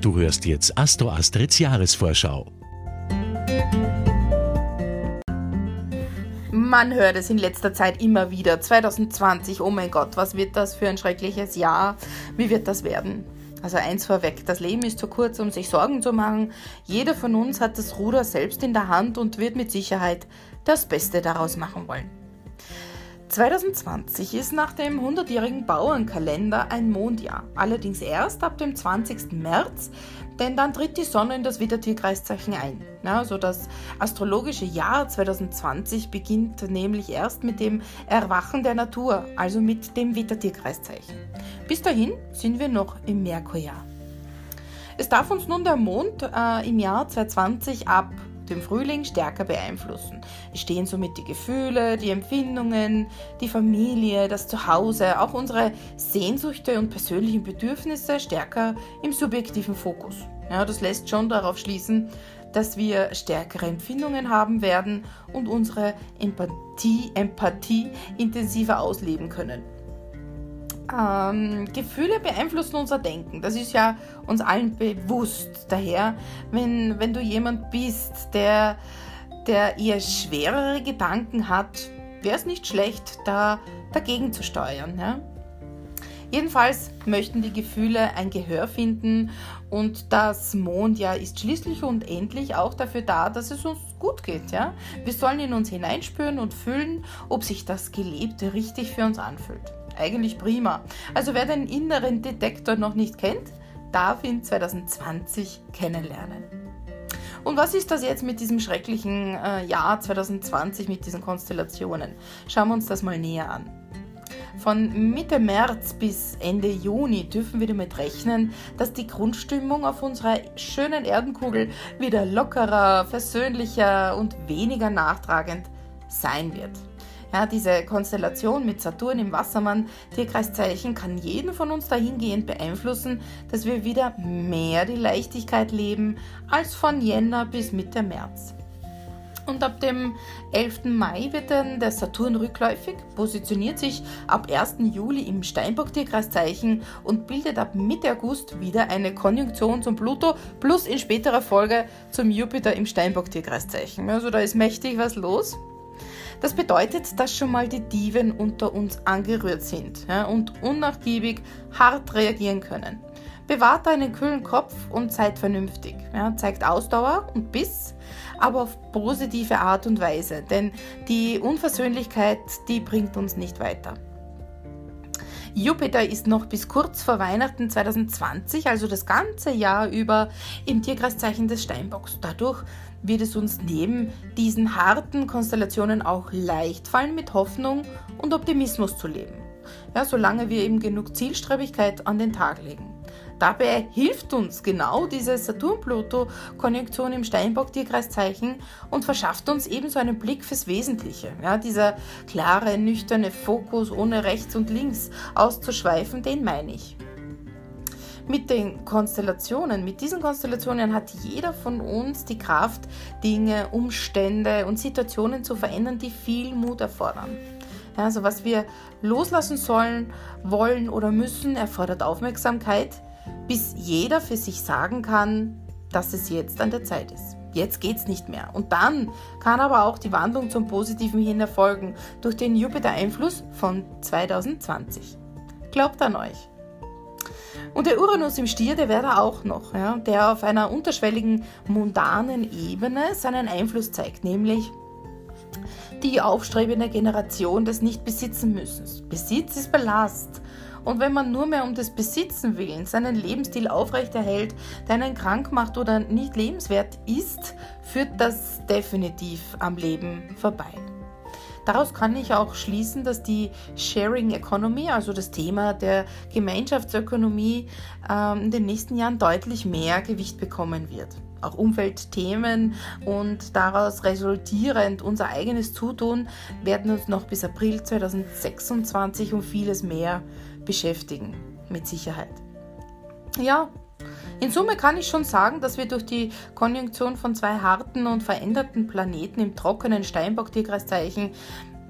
Du hörst jetzt Astro Astrids Jahresvorschau. Man hört es in letzter Zeit immer wieder. 2020, oh mein Gott, was wird das für ein schreckliches Jahr? Wie wird das werden? Also eins vorweg, das Leben ist zu kurz, um sich Sorgen zu machen. Jeder von uns hat das Ruder selbst in der Hand und wird mit Sicherheit das Beste daraus machen wollen. 2020 ist nach dem 100-jährigen Bauernkalender ein Mondjahr, allerdings erst ab dem 20. März, denn dann tritt die Sonne in das Widdertierkreiszeichen ein. Ja, also das astrologische Jahr 2020 beginnt nämlich erst mit dem Erwachen der Natur, also mit dem Widdertierkreiszeichen. Bis dahin sind wir noch im Merkurjahr. Es darf uns nun der Mond äh, im Jahr 2020 ab dem Frühling stärker beeinflussen. Es stehen somit die Gefühle, die Empfindungen, die Familie, das Zuhause, auch unsere Sehnsüchte und persönlichen Bedürfnisse stärker im subjektiven Fokus. Ja, das lässt schon darauf schließen, dass wir stärkere Empfindungen haben werden und unsere Empathie, Empathie intensiver ausleben können. Ähm, Gefühle beeinflussen unser Denken. Das ist ja uns allen bewusst. Daher, wenn, wenn du jemand bist, der, der eher schwerere Gedanken hat, wäre es nicht schlecht, da dagegen zu steuern. Ja? Jedenfalls möchten die Gefühle ein Gehör finden und das Mondjahr ist schließlich und endlich auch dafür da, dass es uns gut geht. Ja? Wir sollen in uns hineinspüren und fühlen, ob sich das Gelebte richtig für uns anfühlt eigentlich prima. Also wer den inneren Detektor noch nicht kennt, darf ihn 2020 kennenlernen. Und was ist das jetzt mit diesem schrecklichen äh, Jahr 2020, mit diesen Konstellationen? Schauen wir uns das mal näher an. Von Mitte März bis Ende Juni dürfen wir damit rechnen, dass die Grundstimmung auf unserer schönen Erdenkugel wieder lockerer, versöhnlicher und weniger nachtragend sein wird. Ja, diese Konstellation mit Saturn im Wassermann, Tierkreiszeichen, kann jeden von uns dahingehend beeinflussen, dass wir wieder mehr die Leichtigkeit leben als von Jänner bis Mitte März. Und ab dem 11. Mai wird dann der Saturn rückläufig, positioniert sich ab 1. Juli im Steinbock-Tierkreiszeichen und bildet ab Mitte August wieder eine Konjunktion zum Pluto plus in späterer Folge zum Jupiter im Steinbock-Tierkreiszeichen. Also da ist mächtig was los. Das bedeutet, dass schon mal die Diven unter uns angerührt sind ja, und unnachgiebig hart reagieren können. Bewahrt einen kühlen Kopf und seid vernünftig. Ja, zeigt Ausdauer und Biss, aber auf positive Art und Weise, denn die Unversöhnlichkeit, die bringt uns nicht weiter. Jupiter ist noch bis kurz vor Weihnachten 2020, also das ganze Jahr über, im Tierkreiszeichen des Steinbocks. Dadurch wird es uns neben diesen harten Konstellationen auch leicht fallen, mit Hoffnung und Optimismus zu leben. Ja, solange wir eben genug Zielstrebigkeit an den Tag legen. Dabei hilft uns genau diese Saturn-Pluto-Konjunktion im Steinbock-Tierkreiszeichen und verschafft uns ebenso einen Blick fürs Wesentliche. Ja, dieser klare, nüchterne Fokus ohne rechts und links auszuschweifen, den meine ich mit den Konstellationen, mit diesen Konstellationen hat jeder von uns die Kraft, Dinge, Umstände und Situationen zu verändern, die viel Mut erfordern. Also was wir loslassen sollen, wollen oder müssen, erfordert Aufmerksamkeit, bis jeder für sich sagen kann, dass es jetzt an der Zeit ist. Jetzt geht's nicht mehr. Und dann kann aber auch die Wandlung zum Positiven hin erfolgen durch den Jupiter-Einfluss von 2020. Glaubt an euch. Und der Uranus im Stier, der wäre da auch noch, ja, der auf einer unterschwelligen, mundanen Ebene seinen Einfluss zeigt, nämlich die aufstrebende Generation des Nicht-Besitzen-Müssens. Besitz ist Belast. Und wenn man nur mehr um des Besitzen willen seinen Lebensstil aufrechterhält, der einen krank macht oder nicht lebenswert ist, führt das definitiv am Leben vorbei. Daraus kann ich auch schließen, dass die Sharing Economy, also das Thema der Gemeinschaftsökonomie, ähm, in den nächsten Jahren deutlich mehr Gewicht bekommen wird. Auch Umweltthemen und daraus resultierend unser eigenes Zutun werden uns noch bis April 2026 um vieles mehr beschäftigen, mit Sicherheit. Ja, in Summe kann ich schon sagen, dass wir durch die Konjunktion von zwei harten und veränderten Planeten im trockenen Steinbock-Tierkreiszeichen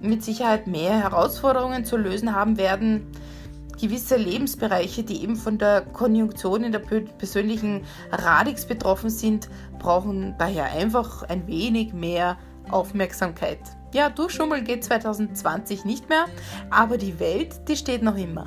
mit Sicherheit mehr Herausforderungen zu lösen haben werden. gewisse Lebensbereiche, die eben von der Konjunktion in der persönlichen Radix betroffen sind, brauchen daher einfach ein wenig mehr Aufmerksamkeit. Ja, durchschummeln geht 2020 nicht mehr, aber die Welt, die steht noch immer.